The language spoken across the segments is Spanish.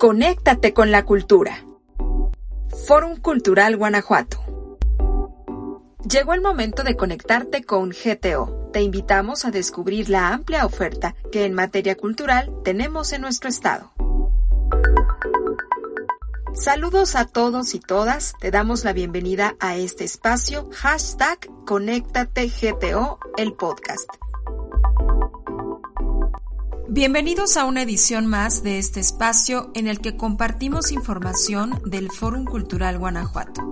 Conéctate con la cultura. Fórum Cultural Guanajuato. Llegó el momento de conectarte con GTO. Te invitamos a descubrir la amplia oferta que en materia cultural tenemos en nuestro estado. Saludos a todos y todas, te damos la bienvenida a este espacio hashtag ConéctateGTO, el podcast. Bienvenidos a una edición más de este espacio en el que compartimos información del Fórum Cultural Guanajuato.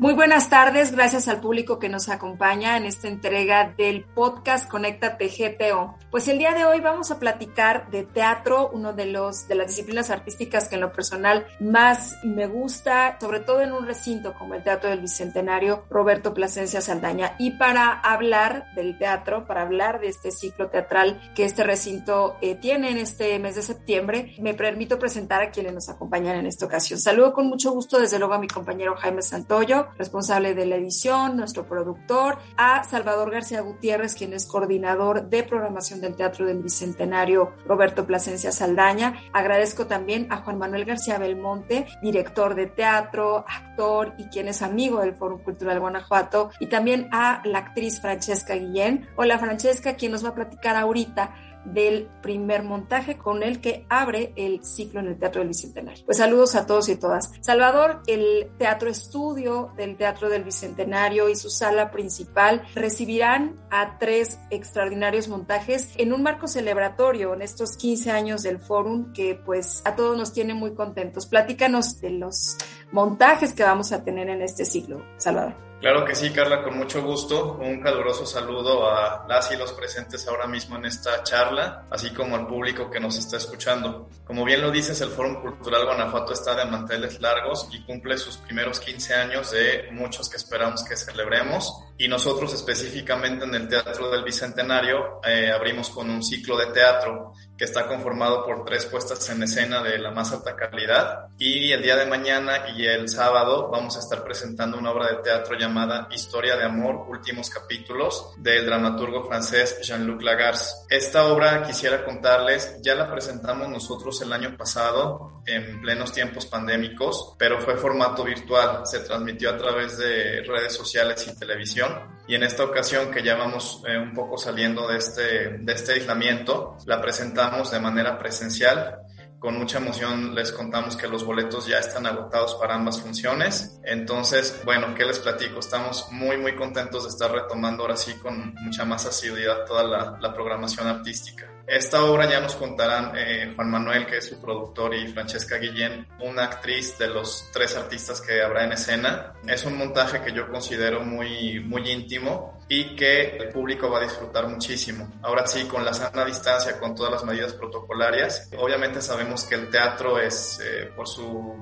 Muy buenas tardes, gracias al público que nos acompaña en esta entrega del podcast Conéctate GTO. Pues el día de hoy vamos a platicar de teatro, uno de los de las disciplinas artísticas que en lo personal más me gusta, sobre todo en un recinto como el Teatro del Bicentenario Roberto Plasencia Saldaña. Y para hablar del teatro, para hablar de este ciclo teatral que este recinto eh, tiene en este mes de septiembre, me permito presentar a quienes nos acompañan en esta ocasión. Saludo con mucho gusto desde luego a mi compañero Jaime Santoyo responsable de la edición, nuestro productor, a Salvador García Gutiérrez, quien es coordinador de programación del Teatro del Bicentenario Roberto Plasencia Saldaña. Agradezco también a Juan Manuel García Belmonte, director de teatro, actor y quien es amigo del Foro Cultural Guanajuato, y también a la actriz Francesca Guillén. Hola Francesca, quien nos va a platicar ahorita del primer montaje con el que abre el ciclo en el Teatro del Bicentenario. Pues saludos a todos y todas. Salvador, el Teatro Estudio del Teatro del Bicentenario y su sala principal recibirán a tres extraordinarios montajes en un marco celebratorio en estos 15 años del Fórum que pues a todos nos tiene muy contentos. Platícanos de los montajes que vamos a tener en este ciclo, Salvador. Claro que sí, Carla, con mucho gusto. Un caluroso saludo a las y los presentes ahora mismo en esta charla, así como al público que nos está escuchando. Como bien lo dices, el Fórum Cultural Guanajuato está de manteles largos y cumple sus primeros 15 años de muchos que esperamos que celebremos. Y nosotros específicamente en el Teatro del Bicentenario eh, abrimos con un ciclo de teatro que está conformado por tres puestas en escena de la más alta calidad. Y el día de mañana y el sábado vamos a estar presentando una obra de teatro llamada Historia de Amor, últimos capítulos, del dramaturgo francés Jean-Luc Lagarce. Esta obra quisiera contarles, ya la presentamos nosotros el año pasado en plenos tiempos pandémicos, pero fue formato virtual, se transmitió a través de redes sociales y televisión y en esta ocasión que ya vamos eh, un poco saliendo de este, de este aislamiento, la presentamos de manera presencial. Con mucha emoción les contamos que los boletos ya están agotados para ambas funciones. Entonces, bueno, ¿qué les platico? Estamos muy, muy contentos de estar retomando ahora sí con mucha más asiduidad toda la, la programación artística. Esta obra ya nos contarán eh, Juan Manuel, que es su productor, y Francesca Guillén, una actriz de los tres artistas que habrá en escena. Es un montaje que yo considero muy, muy íntimo y que el público va a disfrutar muchísimo. Ahora sí, con la sana distancia, con todas las medidas protocolarias. Obviamente sabemos que el teatro es, eh, por su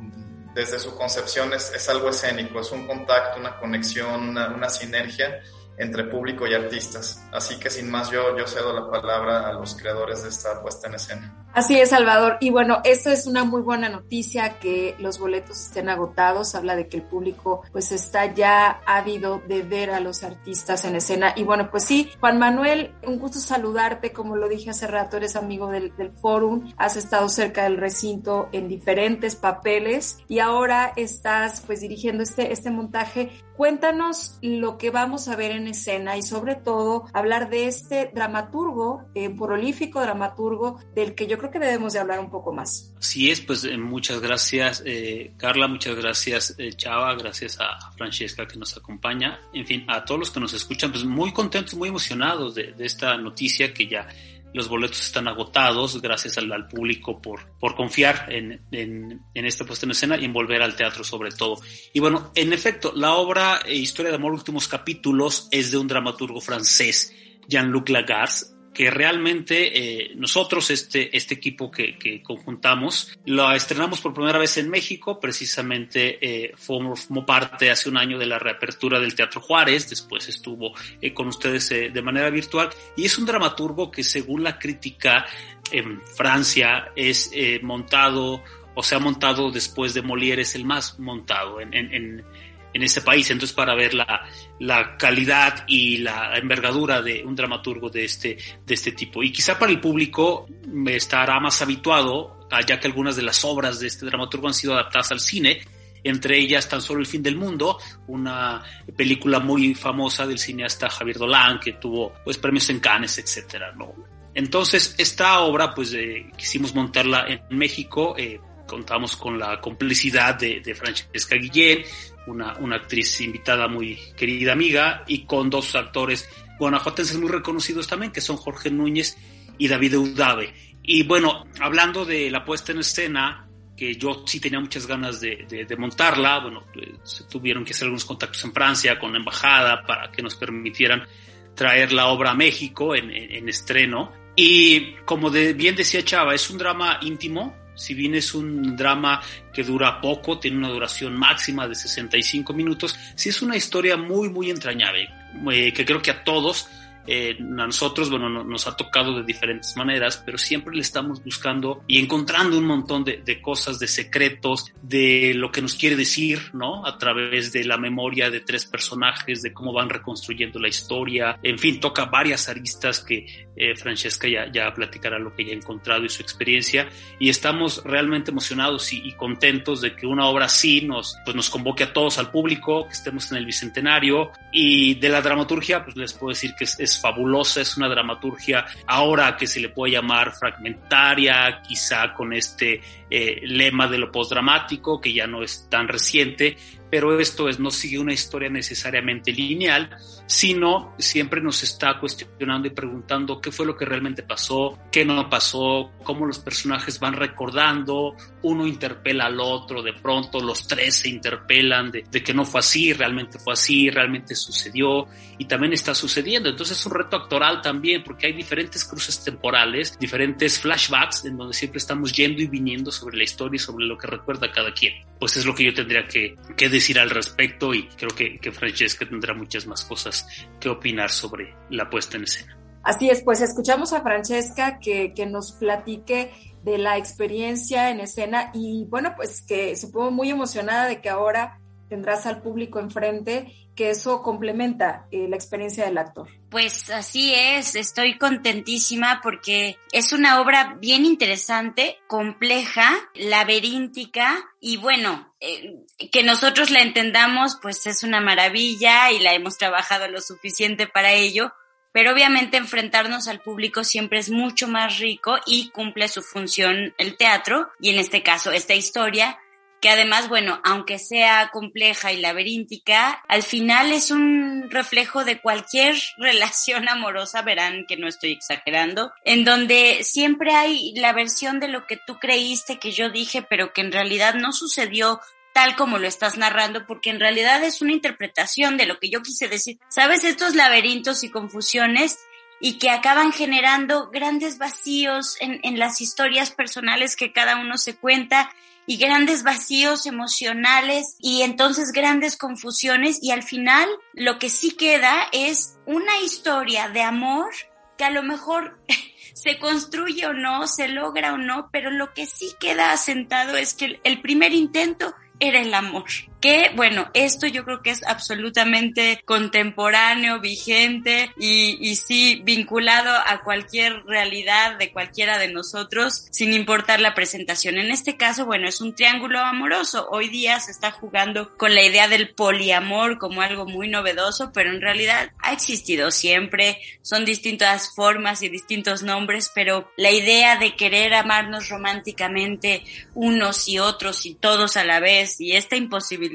desde su concepción es, es, algo escénico, es un contacto, una conexión, una, una sinergia entre público y artistas. Así que sin más yo, yo cedo la palabra a los creadores de esta puesta en escena. Así es, Salvador. Y bueno, esto es una muy buena noticia que los boletos estén agotados. Habla de que el público pues está ya ávido de ver a los artistas en escena. Y bueno, pues sí, Juan Manuel, un gusto saludarte. Como lo dije hace rato, eres amigo del, del Fórum, has estado cerca del recinto en diferentes papeles y ahora estás pues dirigiendo este, este montaje. Cuéntanos lo que vamos a ver en escena y sobre todo hablar de este dramaturgo, eh, prolífico dramaturgo del que yo creo que debemos de hablar un poco más. Así es, pues eh, muchas gracias eh, Carla, muchas gracias eh, Chava, gracias a Francesca que nos acompaña, en fin, a todos los que nos escuchan, pues muy contentos, muy emocionados de, de esta noticia que ya los boletos están agotados, gracias al, público por, por confiar en, en, en, esta puesta en escena y en volver al teatro sobre todo. Y bueno, en efecto, la obra Historia de Amor, últimos capítulos es de un dramaturgo francés, Jean-Luc Lagarce, que realmente eh, nosotros, este, este equipo que, que, conjuntamos, lo estrenamos por primera vez en México, precisamente eh, formó, parte hace un año de la reapertura del Teatro Juárez, después estuvo eh, con ustedes de manera virtual, y es un dramaturgo que según la crítica en Francia es montado o se ha montado después de Molière, es el más montado en, en, en en ese país. Entonces, para ver la, la calidad y la envergadura de un dramaturgo de este, de este tipo. Y quizá para el público estará más habituado, ya que algunas de las obras de este dramaturgo han sido adaptadas al cine, entre ellas Tan solo el fin del mundo, una película muy famosa del cineasta Javier Dolan que tuvo pues premios en Cannes, etcétera, ¿no? Entonces, esta obra, pues eh, quisimos montarla en México, eh, contamos con la complicidad de, de Francesca Guillén, una, una, actriz invitada muy querida amiga, y con dos actores guanajuatenses muy reconocidos también, que son Jorge Núñez y David Eudave. Y bueno, hablando de la puesta en escena, que yo sí tenía muchas ganas de, de, montarla, bueno, eh, se tuvieron que hacer algunos contactos en Francia con la embajada para que nos permitieran traer la obra a México en, en, en estreno. Y como de, bien decía Chava, es un drama íntimo, si bien es un drama que dura poco, tiene una duración máxima de 65 minutos, sí es una historia muy, muy entrañable, eh, que creo que a todos eh, a nosotros, bueno, nos ha tocado de diferentes maneras, pero siempre le estamos buscando y encontrando un montón de, de, cosas, de secretos, de lo que nos quiere decir, ¿no? A través de la memoria de tres personajes, de cómo van reconstruyendo la historia. En fin, toca varias aristas que eh, Francesca ya, ya platicará lo que ya ha encontrado y su experiencia. Y estamos realmente emocionados y, y, contentos de que una obra así nos, pues nos convoque a todos, al público, que estemos en el Bicentenario. Y de la dramaturgia, pues les puedo decir que es, es fabulosa, es una dramaturgia ahora que se le puede llamar fragmentaria, quizá con este eh, lema de lo postdramático, que ya no es tan reciente, pero esto es, no sigue una historia necesariamente lineal, sino siempre nos está cuestionando y preguntando qué fue lo que realmente pasó, qué no pasó, cómo los personajes van recordando, uno interpela al otro, de pronto los tres se interpelan de, de que no fue así, realmente fue así, realmente sucedió y también está sucediendo. Entonces es un reto actoral también porque hay diferentes cruces temporales, diferentes flashbacks en donde siempre estamos yendo y viniendo sobre la historia y sobre lo que recuerda cada quien. Pues es lo que yo tendría que, que decir al respecto y creo que, que Francesca tendrá muchas más cosas que opinar sobre la puesta en escena. Así es, pues escuchamos a Francesca que, que nos platique de la experiencia en escena y bueno, pues que supongo muy emocionada de que ahora tendrás al público enfrente, que eso complementa eh, la experiencia del actor. Pues así es, estoy contentísima porque es una obra bien interesante, compleja, laberíntica y bueno, eh, que nosotros la entendamos pues es una maravilla y la hemos trabajado lo suficiente para ello, pero obviamente enfrentarnos al público siempre es mucho más rico y cumple su función el teatro y en este caso esta historia que además, bueno, aunque sea compleja y laberíntica, al final es un reflejo de cualquier relación amorosa, verán que no estoy exagerando, en donde siempre hay la versión de lo que tú creíste que yo dije, pero que en realidad no sucedió tal como lo estás narrando, porque en realidad es una interpretación de lo que yo quise decir. ¿Sabes? Estos laberintos y confusiones y que acaban generando grandes vacíos en, en las historias personales que cada uno se cuenta y grandes vacíos emocionales y entonces grandes confusiones y al final lo que sí queda es una historia de amor que a lo mejor se construye o no, se logra o no, pero lo que sí queda asentado es que el primer intento era el amor. Que bueno, esto yo creo que es absolutamente contemporáneo, vigente y, y sí vinculado a cualquier realidad de cualquiera de nosotros sin importar la presentación. En este caso, bueno, es un triángulo amoroso. Hoy día se está jugando con la idea del poliamor como algo muy novedoso, pero en realidad ha existido siempre. Son distintas formas y distintos nombres, pero la idea de querer amarnos románticamente unos y otros y todos a la vez y esta imposibilidad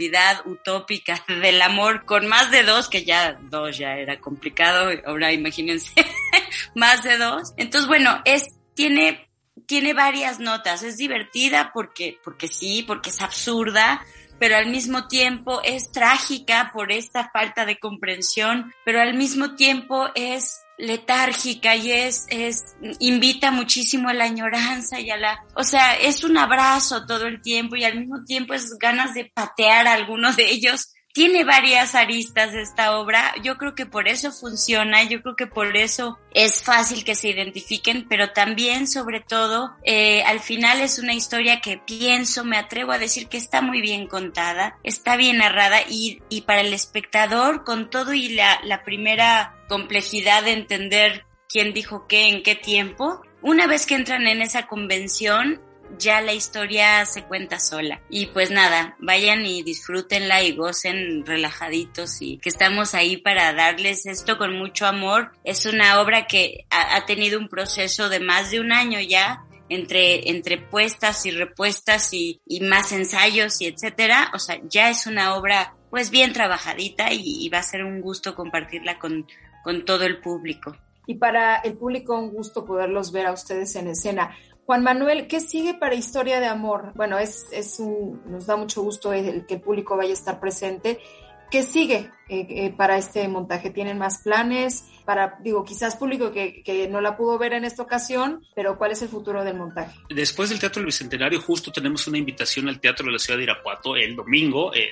utópica del amor con más de dos, que ya dos ya era complicado, ahora imagínense más de dos. Entonces, bueno, es, tiene, tiene varias notas, es divertida porque, porque sí, porque es absurda, pero al mismo tiempo es trágica por esta falta de comprensión, pero al mismo tiempo es letárgica y es, es, invita muchísimo a la añoranza y a la, o sea, es un abrazo todo el tiempo y al mismo tiempo es ganas de patear a alguno de ellos tiene varias aristas esta obra. Yo creo que por eso funciona, yo creo que por eso es fácil que se identifiquen, pero también, sobre todo, eh, al final es una historia que pienso, me atrevo a decir que está muy bien contada, está bien narrada y, y para el espectador, con todo y la, la primera complejidad de entender quién dijo qué, en qué tiempo, una vez que entran en esa convención, ya la historia se cuenta sola. Y pues nada, vayan y disfrútenla y gocen relajaditos y que estamos ahí para darles esto con mucho amor. Es una obra que ha, tenido un proceso de más de un año ya. Entre, entre puestas y repuestas y, y más ensayos y etcétera. O sea, ya es una obra pues bien trabajadita y, va a ser un gusto compartirla con, con todo el público. Y para el público un gusto poderlos ver a ustedes en escena. Juan Manuel, ¿qué sigue para Historia de Amor? Bueno, es, es un, nos da mucho gusto el, que el público vaya a estar presente. ¿Qué sigue eh, eh, para este montaje? ¿Tienen más planes? Para, digo, quizás público que, que, no la pudo ver en esta ocasión, pero ¿cuál es el futuro del montaje? Después del Teatro del Bicentenario, justo tenemos una invitación al Teatro de la Ciudad de Irapuato el domingo. Eh,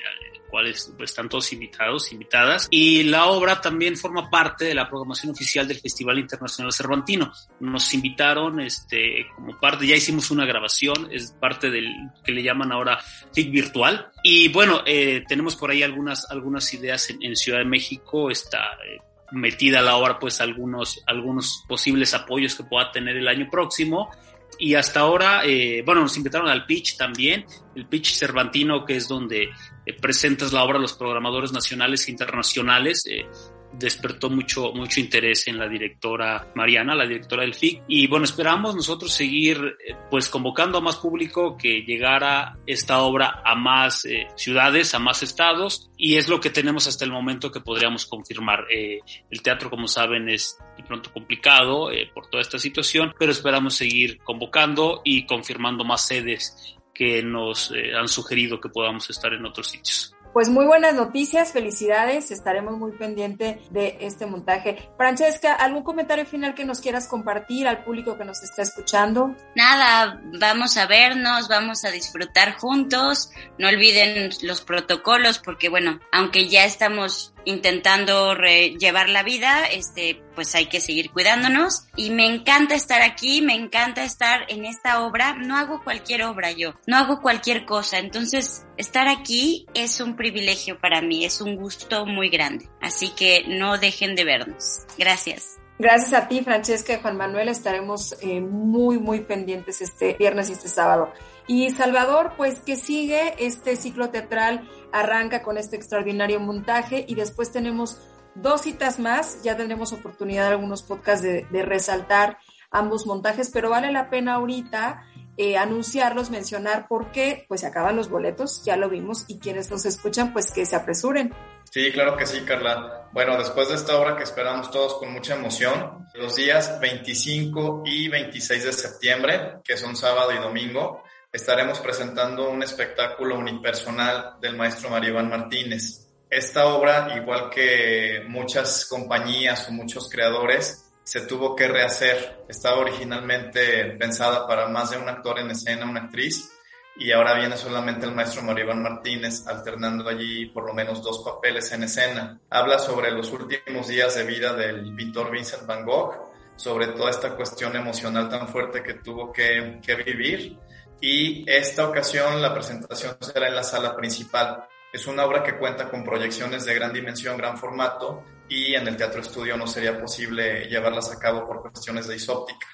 cuales pues, están todos invitados, invitadas. Y la obra también forma parte de la programación oficial del Festival Internacional Cervantino. Nos invitaron este, como parte, ya hicimos una grabación, es parte del que le llaman ahora FIC Virtual. Y bueno, eh, tenemos por ahí algunas, algunas ideas en, Ciudad de México, está... Eh, metida la obra pues algunos, algunos posibles apoyos que pueda tener el año próximo y hasta ahora, eh, bueno, nos invitaron al pitch también, el pitch cervantino, que es donde eh, presentas la obra a los programadores nacionales e internacionales. Eh, despertó mucho, mucho interés en la directora Mariana, la directora del FIC. Y bueno, esperamos nosotros seguir eh, pues convocando a más público que llegara esta obra a más eh, ciudades, a más estados. Y es lo que tenemos hasta el momento que podríamos confirmar. Eh, el teatro, como saben, es de pronto complicado por toda esta situación, pero esperamos seguir convocando y confirmando más sedes que nos han sugerido que podamos estar en otros sitios. Pues muy buenas noticias, felicidades, estaremos muy pendiente de este montaje. Francesca, ¿algún comentario final que nos quieras compartir al público que nos está escuchando? Nada, vamos a vernos, vamos a disfrutar juntos, no olviden los protocolos porque bueno, aunque ya estamos intentando llevar la vida, este, pues hay que seguir cuidándonos. Y me encanta estar aquí, me encanta estar en esta obra. No hago cualquier obra yo, no hago cualquier cosa. Entonces, estar aquí es un privilegio para mí, es un gusto muy grande. Así que no dejen de vernos. Gracias. Gracias a ti, Francesca y Juan Manuel. Estaremos eh, muy, muy pendientes este viernes y este sábado. Y Salvador, pues que sigue este ciclo teatral, arranca con este extraordinario montaje y después tenemos dos citas más, ya tendremos oportunidad en algunos podcasts de, resaltar ambos montajes, pero vale la pena ahorita eh, anunciarlos, mencionar por qué, pues se acaban los boletos, ya lo vimos, y quienes nos escuchan, pues que se apresuren. Sí, claro que sí, Carla. Bueno, después de esta hora que esperamos todos con mucha emoción, los días 25 y 26 de septiembre, que son sábado y domingo, estaremos presentando un espectáculo unipersonal del maestro Mario Iván Martínez. Esta obra, igual que muchas compañías o muchos creadores, se tuvo que rehacer. Estaba originalmente pensada para más de un actor en escena, una actriz, y ahora viene solamente el maestro Mario Iván Martínez, alternando allí por lo menos dos papeles en escena. Habla sobre los últimos días de vida del pintor Vincent Van Gogh, sobre toda esta cuestión emocional tan fuerte que tuvo que, que vivir y esta ocasión la presentación será en la sala principal. Es una obra que cuenta con proyecciones de gran dimensión, gran formato y en el Teatro Estudio no sería posible llevarlas a cabo por cuestiones de isóptica.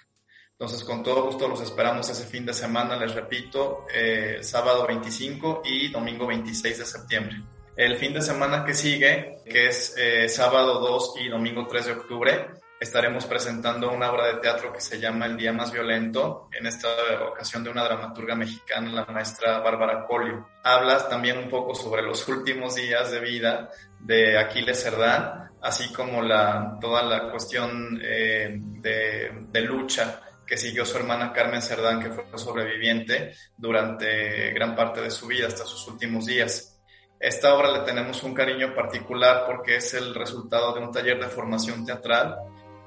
Entonces, con todo gusto los esperamos ese fin de semana, les repito, eh, sábado 25 y domingo 26 de septiembre. El fin de semana que sigue, que es eh, sábado 2 y domingo 3 de octubre, estaremos presentando una obra de teatro que se llama El Día Más Violento, en esta ocasión de una dramaturga mexicana, la maestra Bárbara Colio. Hablas también un poco sobre los últimos días de vida de Aquiles Cerdán, así como la, toda la cuestión eh, de, de lucha que siguió su hermana Carmen Cerdán, que fue sobreviviente durante gran parte de su vida, hasta sus últimos días. Esta obra le tenemos un cariño particular porque es el resultado de un taller de formación teatral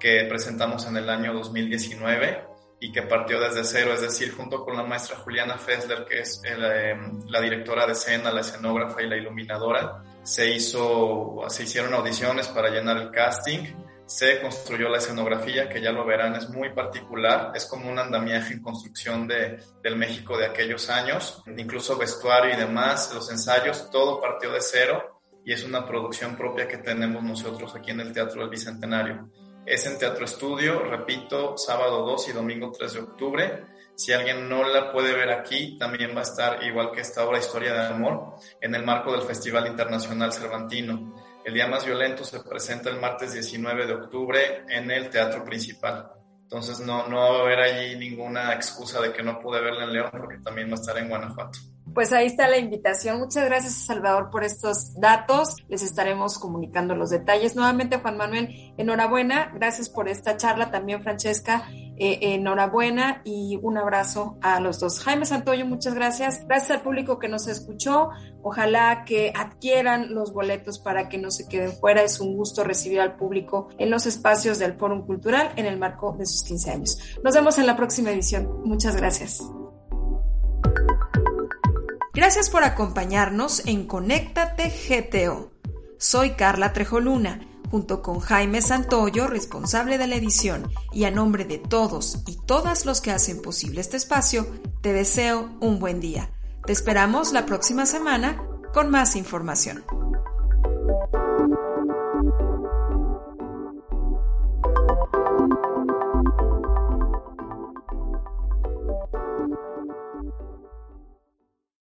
que presentamos en el año 2019 y que partió desde cero, es decir, junto con la maestra Juliana Fessler, que es eh, la directora de escena, la escenógrafa y la iluminadora, se hizo, se hicieron audiciones para llenar el casting, se construyó la escenografía, que ya lo verán, es muy particular, es como un andamiaje en construcción de, del México de aquellos años, incluso vestuario y demás, los ensayos, todo partió de cero y es una producción propia que tenemos nosotros aquí en el Teatro del Bicentenario. Es en Teatro Estudio, repito, sábado 2 y domingo 3 de octubre. Si alguien no la puede ver aquí, también va a estar, igual que esta obra Historia de Amor, en el marco del Festival Internacional Cervantino. El Día Más Violento se presenta el martes 19 de octubre en el Teatro Principal. Entonces no, no va a haber allí ninguna excusa de que no pude verla en León porque también va a estar en Guanajuato. Pues ahí está la invitación. Muchas gracias, Salvador, por estos datos. Les estaremos comunicando los detalles. Nuevamente, Juan Manuel, enhorabuena. Gracias por esta charla. También, Francesca, eh, enhorabuena y un abrazo a los dos. Jaime Santoyo, muchas gracias. Gracias al público que nos escuchó. Ojalá que adquieran los boletos para que no se queden fuera. Es un gusto recibir al público en los espacios del Fórum Cultural en el marco de sus 15 años. Nos vemos en la próxima edición. Muchas gracias. Gracias por acompañarnos en Conéctate GTO. Soy Carla Trejoluna, junto con Jaime Santoyo, responsable de la edición, y a nombre de todos y todas los que hacen posible este espacio, te deseo un buen día. Te esperamos la próxima semana con más información.